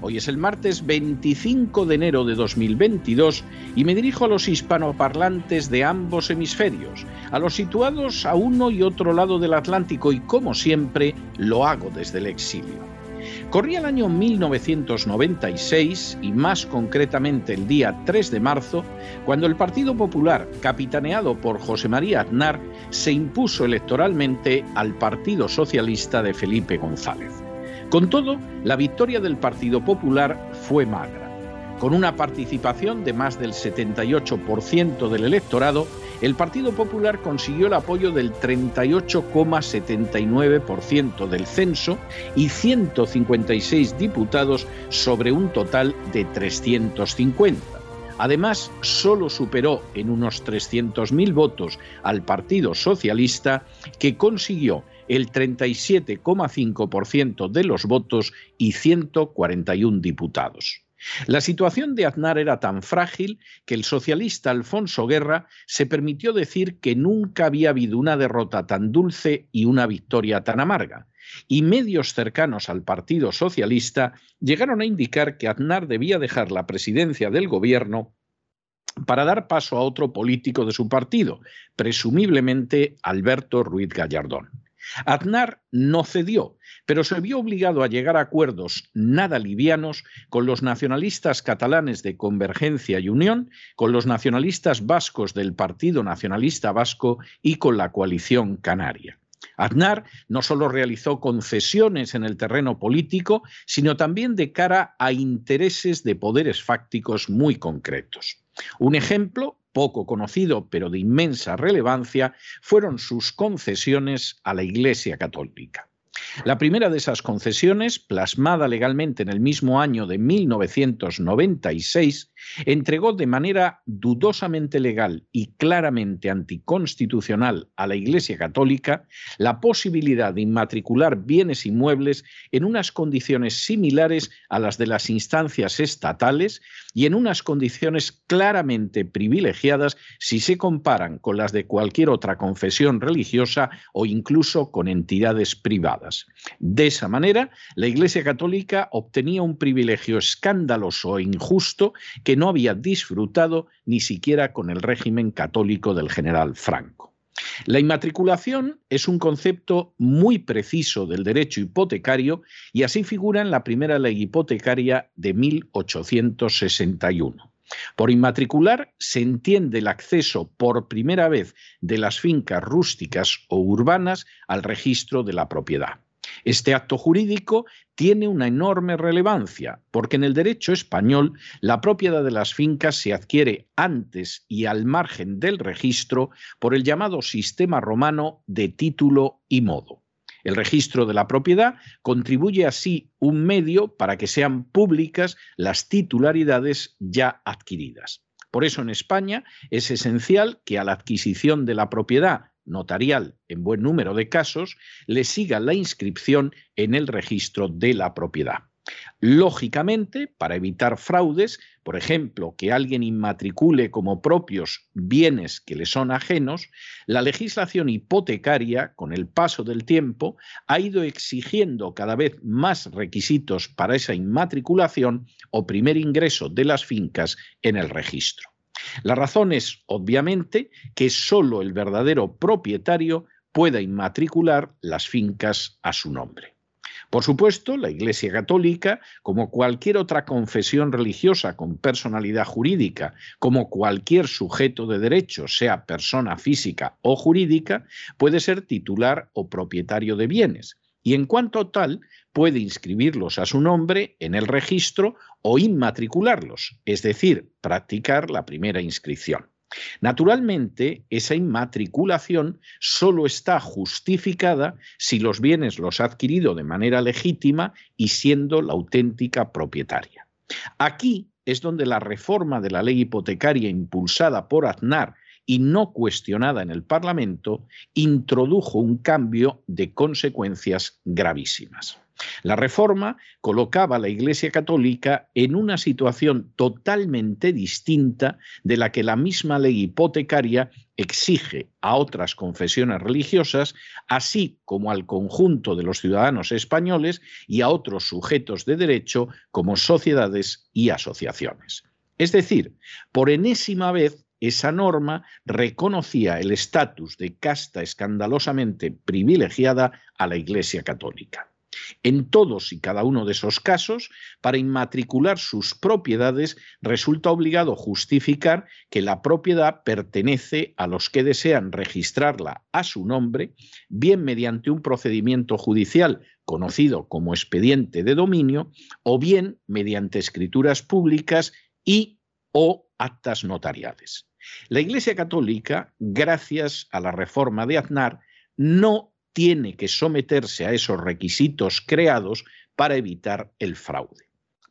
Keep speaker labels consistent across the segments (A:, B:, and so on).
A: Hoy es el martes 25 de enero de 2022 y me dirijo a los hispanoparlantes de ambos hemisferios, a los situados a uno y otro lado del Atlántico y como siempre lo hago desde el exilio. Corría el año 1996 y más concretamente el día 3 de marzo, cuando el Partido Popular, capitaneado por José María Aznar, se impuso electoralmente al Partido Socialista de Felipe González. Con todo, la victoria del Partido Popular fue magra. Con una participación de más del 78% del electorado, el Partido Popular consiguió el apoyo del 38,79% del censo y 156 diputados sobre un total de 350. Además, solo superó en unos 300.000 votos al Partido Socialista, que consiguió el 37,5% de los votos y 141 diputados. La situación de Aznar era tan frágil que el socialista Alfonso Guerra se permitió decir que nunca había habido una derrota tan dulce y una victoria tan amarga. Y medios cercanos al Partido Socialista llegaron a indicar que Aznar debía dejar la presidencia del gobierno para dar paso a otro político de su partido, presumiblemente Alberto Ruiz Gallardón. Aznar no cedió, pero se vio obligado a llegar a acuerdos nada livianos con los nacionalistas catalanes de Convergencia y Unión, con los nacionalistas vascos del Partido Nacionalista Vasco y con la coalición canaria. Aznar no solo realizó concesiones en el terreno político, sino también de cara a intereses de poderes fácticos muy concretos. Un ejemplo poco conocido pero de inmensa relevancia, fueron sus concesiones a la Iglesia Católica. La primera de esas concesiones, plasmada legalmente en el mismo año de 1996, entregó de manera dudosamente legal y claramente anticonstitucional a la Iglesia Católica la posibilidad de inmatricular bienes inmuebles en unas condiciones similares a las de las instancias estatales y en unas condiciones claramente privilegiadas si se comparan con las de cualquier otra confesión religiosa o incluso con entidades privadas. De esa manera, la Iglesia Católica obtenía un privilegio escandaloso e injusto que no había disfrutado ni siquiera con el régimen católico del general Franco. La inmatriculación es un concepto muy preciso del derecho hipotecario y así figura en la primera ley hipotecaria de 1861. Por inmatricular se entiende el acceso por primera vez de las fincas rústicas o urbanas al registro de la propiedad. Este acto jurídico tiene una enorme relevancia, porque en el derecho español la propiedad de las fincas se adquiere antes y al margen del registro por el llamado sistema romano de título y modo. El registro de la propiedad contribuye así un medio para que sean públicas las titularidades ya adquiridas. Por eso en España es esencial que a la adquisición de la propiedad notarial en buen número de casos, le siga la inscripción en el registro de la propiedad. Lógicamente, para evitar fraudes, por ejemplo, que alguien inmatricule como propios bienes que le son ajenos, la legislación hipotecaria, con el paso del tiempo, ha ido exigiendo cada vez más requisitos para esa inmatriculación o primer ingreso de las fincas en el registro. La razón es, obviamente, que solo el verdadero propietario pueda inmatricular las fincas a su nombre. Por supuesto, la Iglesia Católica, como cualquier otra confesión religiosa con personalidad jurídica, como cualquier sujeto de derecho, sea persona física o jurídica, puede ser titular o propietario de bienes. Y en cuanto tal, puede inscribirlos a su nombre en el registro o inmatricularlos, es decir, practicar la primera inscripción. Naturalmente, esa inmatriculación solo está justificada si los bienes los ha adquirido de manera legítima y siendo la auténtica propietaria. Aquí es donde la reforma de la ley hipotecaria impulsada por Aznar y no cuestionada en el Parlamento introdujo un cambio de consecuencias gravísimas. La reforma colocaba a la Iglesia Católica en una situación totalmente distinta de la que la misma ley hipotecaria exige a otras confesiones religiosas, así como al conjunto de los ciudadanos españoles y a otros sujetos de derecho como sociedades y asociaciones. Es decir, por enésima vez esa norma reconocía el estatus de casta escandalosamente privilegiada a la Iglesia Católica. En todos y cada uno de esos casos, para inmatricular sus propiedades, resulta obligado justificar que la propiedad pertenece a los que desean registrarla a su nombre, bien mediante un procedimiento judicial conocido como expediente de dominio, o bien mediante escrituras públicas y o actas notariales. La Iglesia Católica, gracias a la reforma de Aznar, no tiene que someterse a esos requisitos creados para evitar el fraude.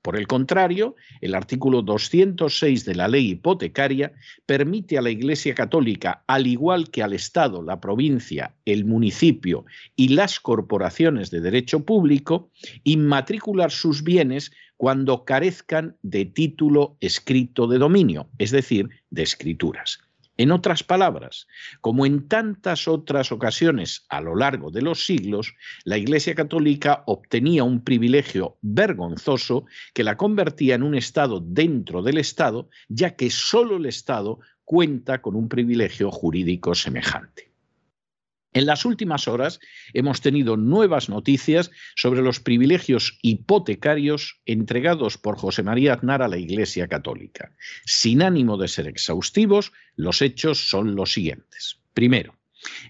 A: Por el contrario, el artículo 206 de la ley hipotecaria permite a la Iglesia Católica, al igual que al Estado, la provincia, el municipio y las corporaciones de derecho público, inmatricular sus bienes cuando carezcan de título escrito de dominio, es decir, de escrituras. En otras palabras, como en tantas otras ocasiones a lo largo de los siglos, la Iglesia Católica obtenía un privilegio vergonzoso que la convertía en un Estado dentro del Estado, ya que solo el Estado cuenta con un privilegio jurídico semejante. En las últimas horas hemos tenido nuevas noticias sobre los privilegios hipotecarios entregados por José María Aznar a la Iglesia Católica. Sin ánimo de ser exhaustivos, los hechos son los siguientes. Primero,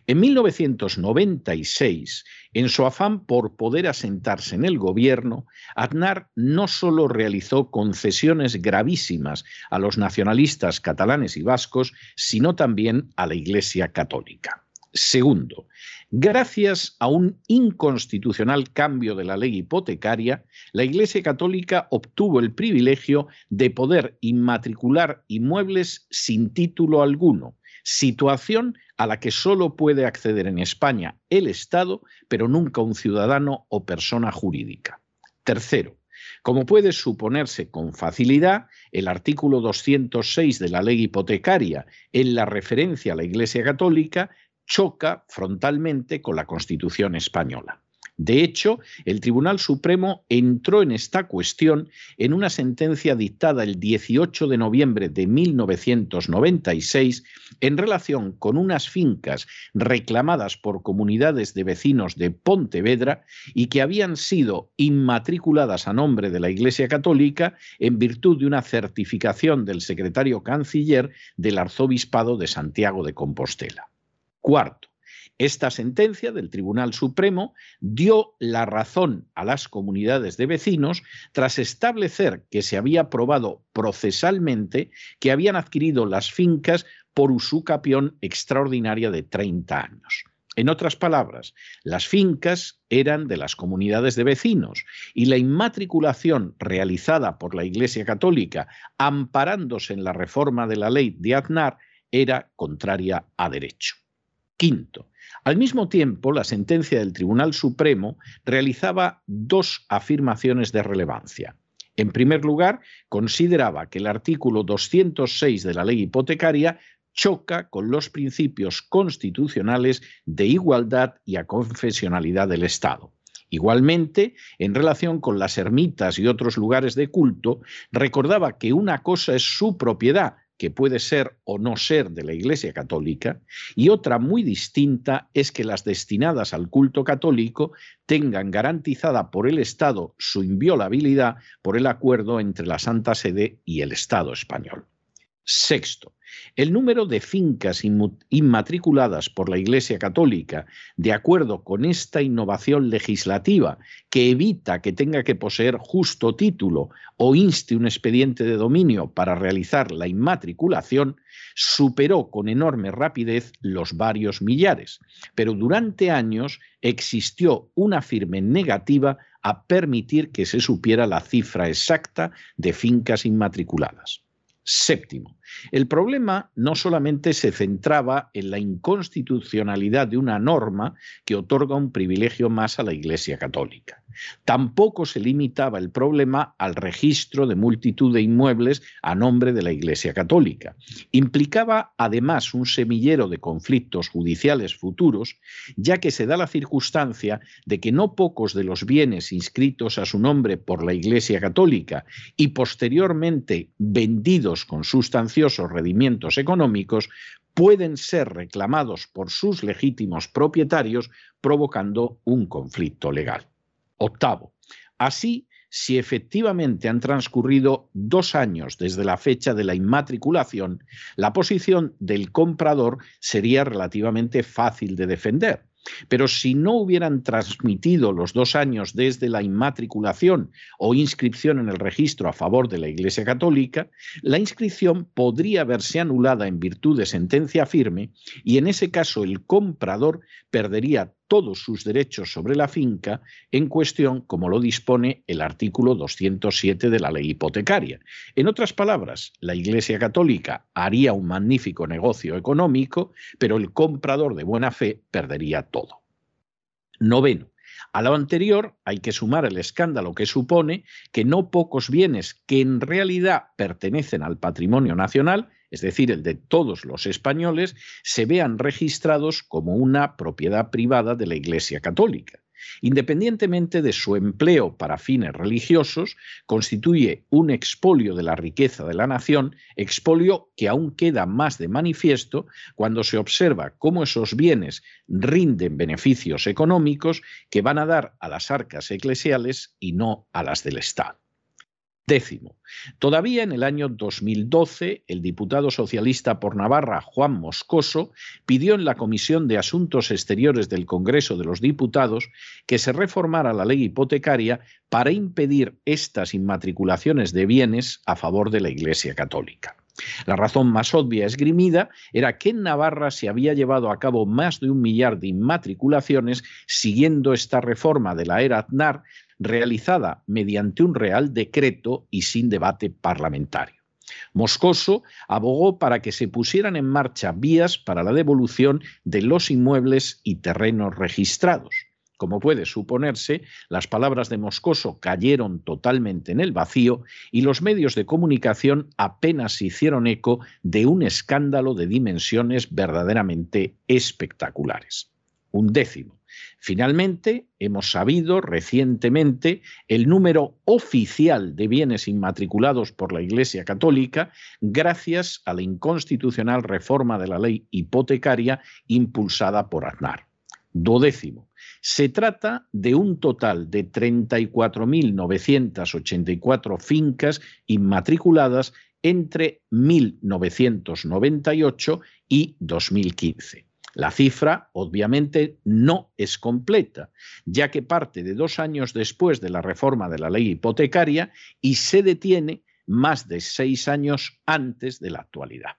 A: en 1996, en su afán por poder asentarse en el gobierno, Aznar no solo realizó concesiones gravísimas a los nacionalistas catalanes y vascos, sino también a la Iglesia Católica. Segundo, gracias a un inconstitucional cambio de la ley hipotecaria, la Iglesia Católica obtuvo el privilegio de poder inmatricular inmuebles sin título alguno, situación a la que solo puede acceder en España el Estado, pero nunca un ciudadano o persona jurídica. Tercero, como puede suponerse con facilidad, el artículo 206 de la ley hipotecaria, en la referencia a la Iglesia Católica, choca frontalmente con la Constitución española. De hecho, el Tribunal Supremo entró en esta cuestión en una sentencia dictada el 18 de noviembre de 1996 en relación con unas fincas reclamadas por comunidades de vecinos de Pontevedra y que habían sido inmatriculadas a nombre de la Iglesia Católica en virtud de una certificación del secretario canciller del Arzobispado de Santiago de Compostela. Cuarto, esta sentencia del Tribunal Supremo dio la razón a las comunidades de vecinos tras establecer que se había probado procesalmente que habían adquirido las fincas por usucapión extraordinaria de 30 años. En otras palabras, las fincas eran de las comunidades de vecinos y la inmatriculación realizada por la Iglesia Católica, amparándose en la reforma de la ley de Aznar, era contraria a derecho. Quinto, al mismo tiempo, la sentencia del Tribunal Supremo realizaba dos afirmaciones de relevancia. En primer lugar, consideraba que el artículo 206 de la ley hipotecaria choca con los principios constitucionales de igualdad y aconfesionalidad del Estado. Igualmente, en relación con las ermitas y otros lugares de culto, recordaba que una cosa es su propiedad que puede ser o no ser de la Iglesia Católica, y otra muy distinta es que las destinadas al culto católico tengan garantizada por el Estado su inviolabilidad por el acuerdo entre la Santa Sede y el Estado español. Sexto, el número de fincas inmatriculadas por la Iglesia Católica, de acuerdo con esta innovación legislativa que evita que tenga que poseer justo título o inste un expediente de dominio para realizar la inmatriculación, superó con enorme rapidez los varios millares, pero durante años existió una firme negativa a permitir que se supiera la cifra exacta de fincas inmatriculadas. Séptimo, el problema no solamente se centraba en la inconstitucionalidad de una norma que otorga un privilegio más a la Iglesia Católica. Tampoco se limitaba el problema al registro de multitud de inmuebles a nombre de la Iglesia Católica. Implicaba además un semillero de conflictos judiciales futuros, ya que se da la circunstancia de que no pocos de los bienes inscritos a su nombre por la Iglesia Católica y posteriormente vendidos con sustanciosos o redimientos económicos pueden ser reclamados por sus legítimos propietarios, provocando un conflicto legal. Octavo, así, si efectivamente han transcurrido dos años desde la fecha de la inmatriculación, la posición del comprador sería relativamente fácil de defender pero si no hubieran transmitido los dos años desde la inmatriculación o inscripción en el registro a favor de la Iglesia Católica, la inscripción podría verse anulada en virtud de sentencia firme y en ese caso el comprador perdería todos sus derechos sobre la finca en cuestión, como lo dispone el artículo 207 de la ley hipotecaria. En otras palabras, la Iglesia Católica haría un magnífico negocio económico, pero el comprador de buena fe perdería todo. Noveno. A lo anterior hay que sumar el escándalo que supone que no pocos bienes que en realidad pertenecen al patrimonio nacional es decir, el de todos los españoles, se vean registrados como una propiedad privada de la Iglesia Católica. Independientemente de su empleo para fines religiosos, constituye un expolio de la riqueza de la nación, expolio que aún queda más de manifiesto cuando se observa cómo esos bienes rinden beneficios económicos que van a dar a las arcas eclesiales y no a las del Estado. Décimo. Todavía en el año 2012, el diputado socialista por Navarra, Juan Moscoso, pidió en la Comisión de Asuntos Exteriores del Congreso de los Diputados que se reformara la ley hipotecaria para impedir estas inmatriculaciones de bienes a favor de la Iglesia Católica. La razón más obvia esgrimida era que en Navarra se había llevado a cabo más de un millar de inmatriculaciones siguiendo esta reforma de la era Aznar realizada mediante un real decreto y sin debate parlamentario. Moscoso abogó para que se pusieran en marcha vías para la devolución de los inmuebles y terrenos registrados. Como puede suponerse, las palabras de Moscoso cayeron totalmente en el vacío y los medios de comunicación apenas hicieron eco de un escándalo de dimensiones verdaderamente espectaculares. Un décimo. Finalmente, hemos sabido recientemente el número oficial de bienes inmatriculados por la Iglesia Católica gracias a la inconstitucional reforma de la ley hipotecaria impulsada por Aznar. Dodécimo. Se trata de un total de 34.984 fincas inmatriculadas entre 1998 y 2015. La cifra, obviamente, no es completa, ya que parte de dos años después de la reforma de la ley hipotecaria y se detiene más de seis años antes de la actualidad.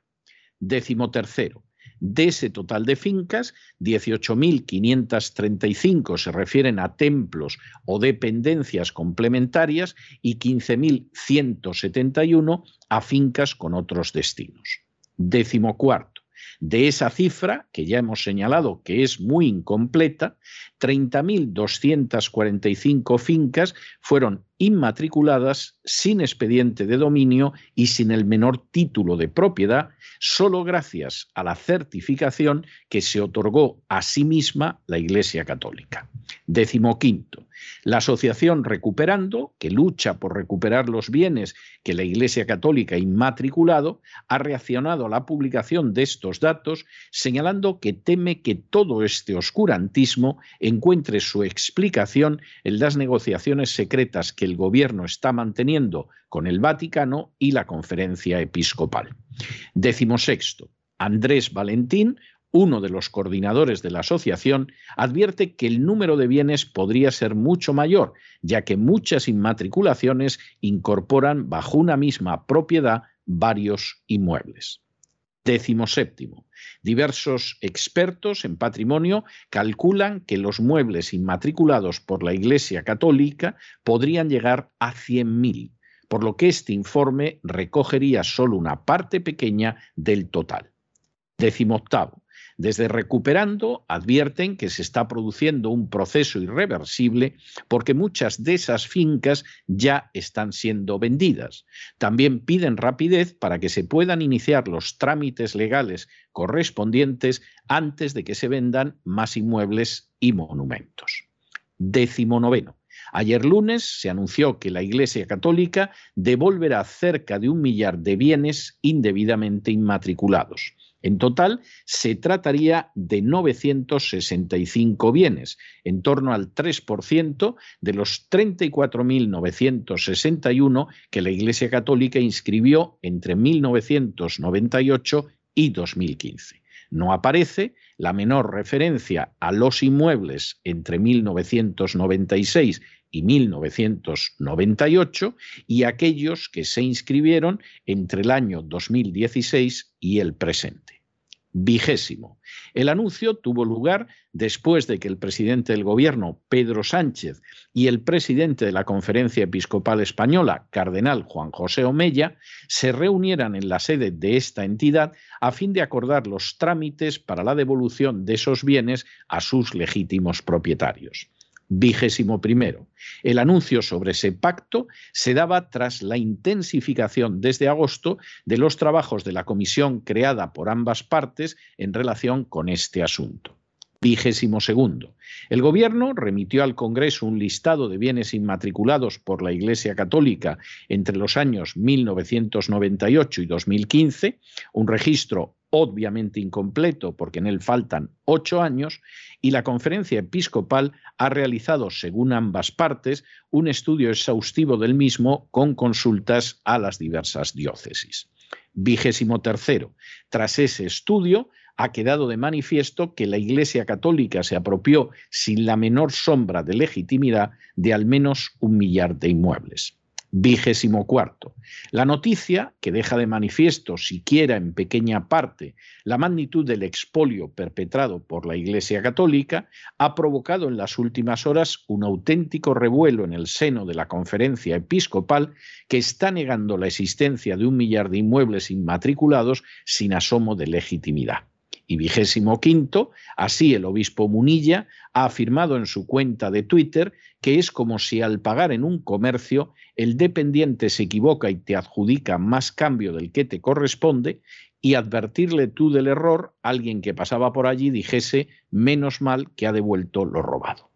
A: Décimo tercero. De ese total de fincas, 18.535 se refieren a templos o dependencias complementarias y 15.171 a fincas con otros destinos. Décimo cuarto. De esa cifra, que ya hemos señalado que es muy incompleta, 30.245 fincas fueron inmatriculadas sin expediente de dominio y sin el menor título de propiedad, solo gracias a la certificación que se otorgó a sí misma la Iglesia Católica. Décimo quinto, la asociación Recuperando, que lucha por recuperar los bienes que la Iglesia Católica ha inmatriculado, ha reaccionado a la publicación de estos datos señalando que teme que todo este oscurantismo encuentre su explicación en las negociaciones secretas que el gobierno está manteniendo con el Vaticano y la conferencia episcopal. Décimo sexto, Andrés Valentín, uno de los coordinadores de la asociación, advierte que el número de bienes podría ser mucho mayor, ya que muchas inmatriculaciones incorporan bajo una misma propiedad varios inmuebles. Décimo séptimo. Diversos expertos en patrimonio calculan que los muebles inmatriculados por la Iglesia Católica podrían llegar a 100.000, por lo que este informe recogería solo una parte pequeña del total. Décimo octavo. Desde Recuperando advierten que se está produciendo un proceso irreversible porque muchas de esas fincas ya están siendo vendidas. También piden rapidez para que se puedan iniciar los trámites legales correspondientes antes de que se vendan más inmuebles y monumentos. Décimo noveno. Ayer lunes se anunció que la Iglesia Católica devolverá cerca de un millar de bienes indebidamente inmatriculados. En total, se trataría de 965 bienes, en torno al 3% de los 34.961 que la Iglesia Católica inscribió entre 1998 y 2015. No aparece la menor referencia a los inmuebles entre 1996 y 1998 y aquellos que se inscribieron entre el año 2016 y el presente vigésimo. El anuncio tuvo lugar después de que el presidente del gobierno, Pedro Sánchez, y el presidente de la Conferencia Episcopal Española, Cardenal Juan José Omeya, se reunieran en la sede de esta entidad a fin de acordar los trámites para la devolución de esos bienes a sus legítimos propietarios vigésimo primero. El anuncio sobre ese pacto se daba tras la intensificación desde agosto de los trabajos de la comisión creada por ambas partes en relación con este asunto. Vigésimo segundo. El Gobierno remitió al Congreso un listado de bienes inmatriculados por la Iglesia Católica entre los años 1998 y 2015, un registro obviamente incompleto porque en él faltan ocho años, y la conferencia episcopal ha realizado, según ambas partes, un estudio exhaustivo del mismo con consultas a las diversas diócesis. Vigésimo tercero. Tras ese estudio, ha quedado de manifiesto que la Iglesia Católica se apropió sin la menor sombra de legitimidad de al menos un millar de inmuebles. Vigésimo cuarto. La noticia, que deja de manifiesto, siquiera en pequeña parte, la magnitud del expolio perpetrado por la Iglesia Católica, ha provocado en las últimas horas un auténtico revuelo en el seno de la conferencia episcopal que está negando la existencia de un millar de inmuebles inmatriculados sin asomo de legitimidad. Y vigésimo quinto, así el obispo Munilla ha afirmado en su cuenta de Twitter que es como si al pagar en un comercio el dependiente se equivoca y te adjudica más cambio del que te corresponde y advertirle tú del error, alguien que pasaba por allí dijese menos mal que ha devuelto lo robado.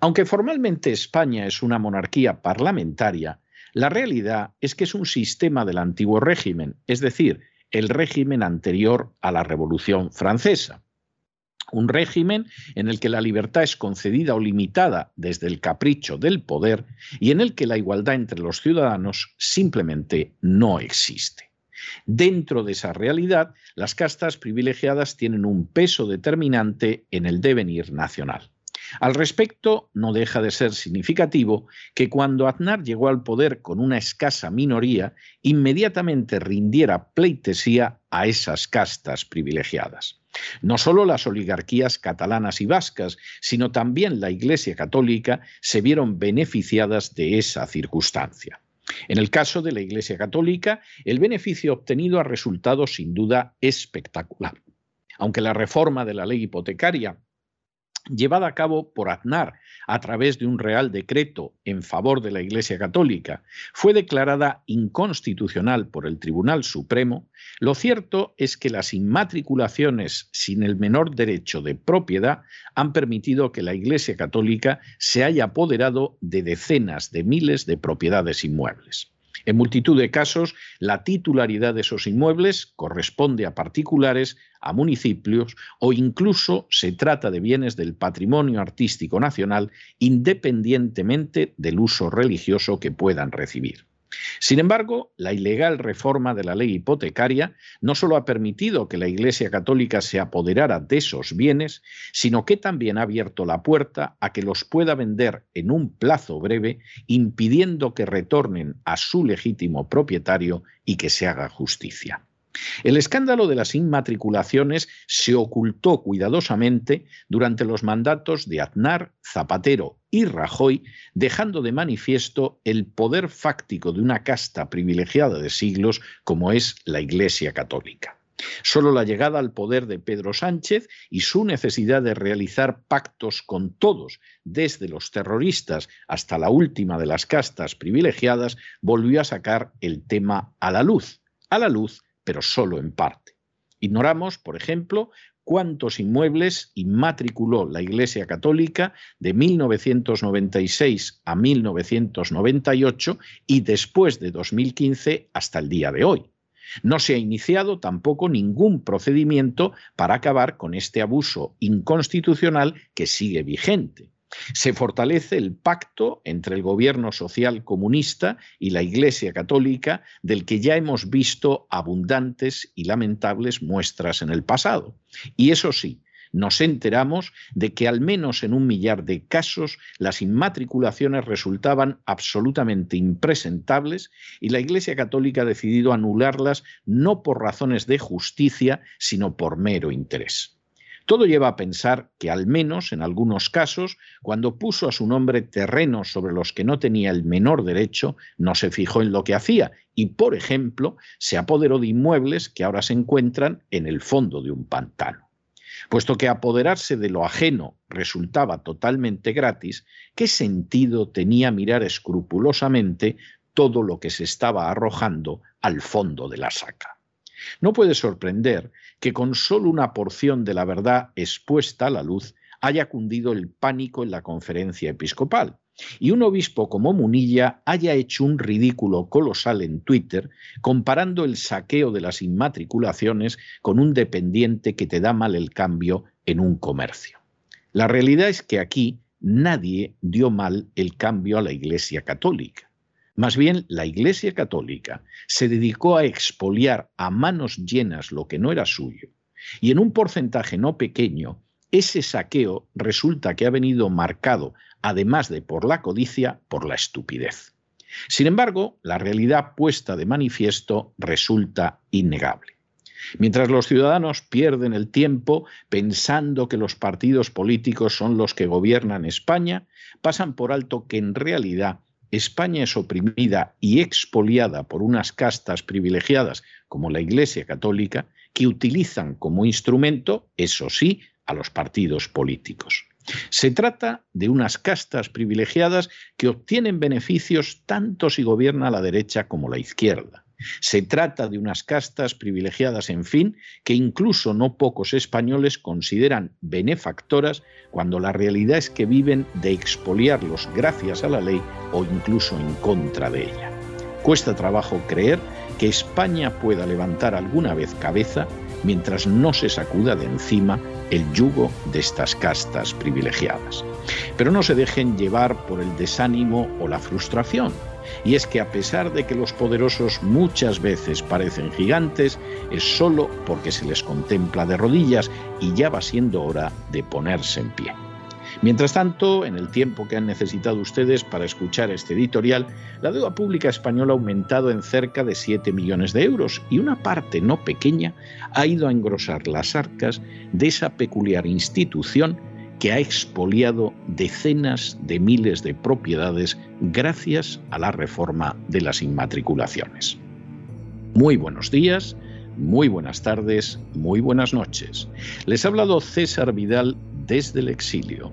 A: Aunque formalmente España es una monarquía parlamentaria, la realidad es que es un sistema del antiguo régimen, es decir, el régimen anterior a la Revolución Francesa. Un régimen en el que la libertad es concedida o limitada desde el capricho del poder y en el que la igualdad entre los ciudadanos simplemente no existe. Dentro de esa realidad, las castas privilegiadas tienen un peso determinante en el devenir nacional. Al respecto, no deja de ser significativo que cuando Aznar llegó al poder con una escasa minoría, inmediatamente rindiera pleitesía a esas castas privilegiadas. No solo las oligarquías catalanas y vascas, sino también la Iglesia Católica se vieron beneficiadas de esa circunstancia. En el caso de la Iglesia Católica, el beneficio obtenido ha resultado sin duda espectacular. Aunque la reforma de la ley hipotecaria llevada a cabo por Aznar a través de un real decreto en favor de la Iglesia Católica, fue declarada inconstitucional por el Tribunal Supremo, lo cierto es que las inmatriculaciones sin el menor derecho de propiedad han permitido que la Iglesia Católica se haya apoderado de decenas de miles de propiedades inmuebles. En multitud de casos, la titularidad de esos inmuebles corresponde a particulares, a municipios o incluso se trata de bienes del patrimonio artístico nacional independientemente del uso religioso que puedan recibir. Sin embargo, la ilegal reforma de la ley hipotecaria no solo ha permitido que la Iglesia Católica se apoderara de esos bienes, sino que también ha abierto la puerta a que los pueda vender en un plazo breve, impidiendo que retornen a su legítimo propietario y que se haga justicia. El escándalo de las inmatriculaciones se ocultó cuidadosamente durante los mandatos de Aznar, Zapatero y Rajoy, dejando de manifiesto el poder fáctico de una casta privilegiada de siglos como es la Iglesia Católica. Solo la llegada al poder de Pedro Sánchez y su necesidad de realizar pactos con todos, desde los terroristas hasta la última de las castas privilegiadas, volvió a sacar el tema a la luz, a la luz pero solo en parte. Ignoramos, por ejemplo, cuántos inmuebles inmatriculó la Iglesia Católica de 1996 a 1998 y después de 2015 hasta el día de hoy. No se ha iniciado tampoco ningún procedimiento para acabar con este abuso inconstitucional que sigue vigente. Se fortalece el pacto entre el gobierno social comunista y la Iglesia católica del que ya hemos visto abundantes y lamentables muestras en el pasado. Y eso sí, nos enteramos de que al menos en un millar de casos las inmatriculaciones resultaban absolutamente impresentables y la Iglesia Católica ha decidido anularlas no por razones de justicia, sino por mero interés. Todo lleva a pensar que al menos en algunos casos, cuando puso a su nombre terrenos sobre los que no tenía el menor derecho, no se fijó en lo que hacía y, por ejemplo, se apoderó de inmuebles que ahora se encuentran en el fondo de un pantano. Puesto que apoderarse de lo ajeno resultaba totalmente gratis, ¿qué sentido tenía mirar escrupulosamente todo lo que se estaba arrojando al fondo de la saca? No puede sorprender que con solo una porción de la verdad expuesta a la luz haya cundido el pánico en la conferencia episcopal y un obispo como Munilla haya hecho un ridículo colosal en Twitter comparando el saqueo de las inmatriculaciones con un dependiente que te da mal el cambio en un comercio. La realidad es que aquí nadie dio mal el cambio a la Iglesia Católica. Más bien, la Iglesia Católica se dedicó a expoliar a manos llenas lo que no era suyo, y en un porcentaje no pequeño, ese saqueo resulta que ha venido marcado, además de por la codicia, por la estupidez. Sin embargo, la realidad puesta de manifiesto resulta innegable. Mientras los ciudadanos pierden el tiempo pensando que los partidos políticos son los que gobiernan España, pasan por alto que en realidad España es oprimida y expoliada por unas castas privilegiadas como la Iglesia Católica, que utilizan como instrumento, eso sí, a los partidos políticos. Se trata de unas castas privilegiadas que obtienen beneficios tanto si gobierna la derecha como la izquierda. Se trata de unas castas privilegiadas, en fin, que incluso no pocos españoles consideran benefactoras cuando la realidad es que viven de expoliarlos gracias a la ley o incluso en contra de ella. Cuesta trabajo creer que España pueda levantar alguna vez cabeza mientras no se sacuda de encima el yugo de estas castas privilegiadas. Pero no se dejen llevar por el desánimo o la frustración y es que a pesar de que los poderosos muchas veces parecen gigantes, es solo porque se les contempla de rodillas y ya va siendo hora de ponerse en pie. Mientras tanto, en el tiempo que han necesitado ustedes para escuchar este editorial, la deuda pública española ha aumentado en cerca de 7 millones de euros y una parte no pequeña ha ido a engrosar las arcas de esa peculiar institución que ha expoliado decenas de miles de propiedades gracias a la reforma de las inmatriculaciones. Muy buenos días, muy buenas tardes, muy buenas noches. Les ha hablado César Vidal desde el exilio.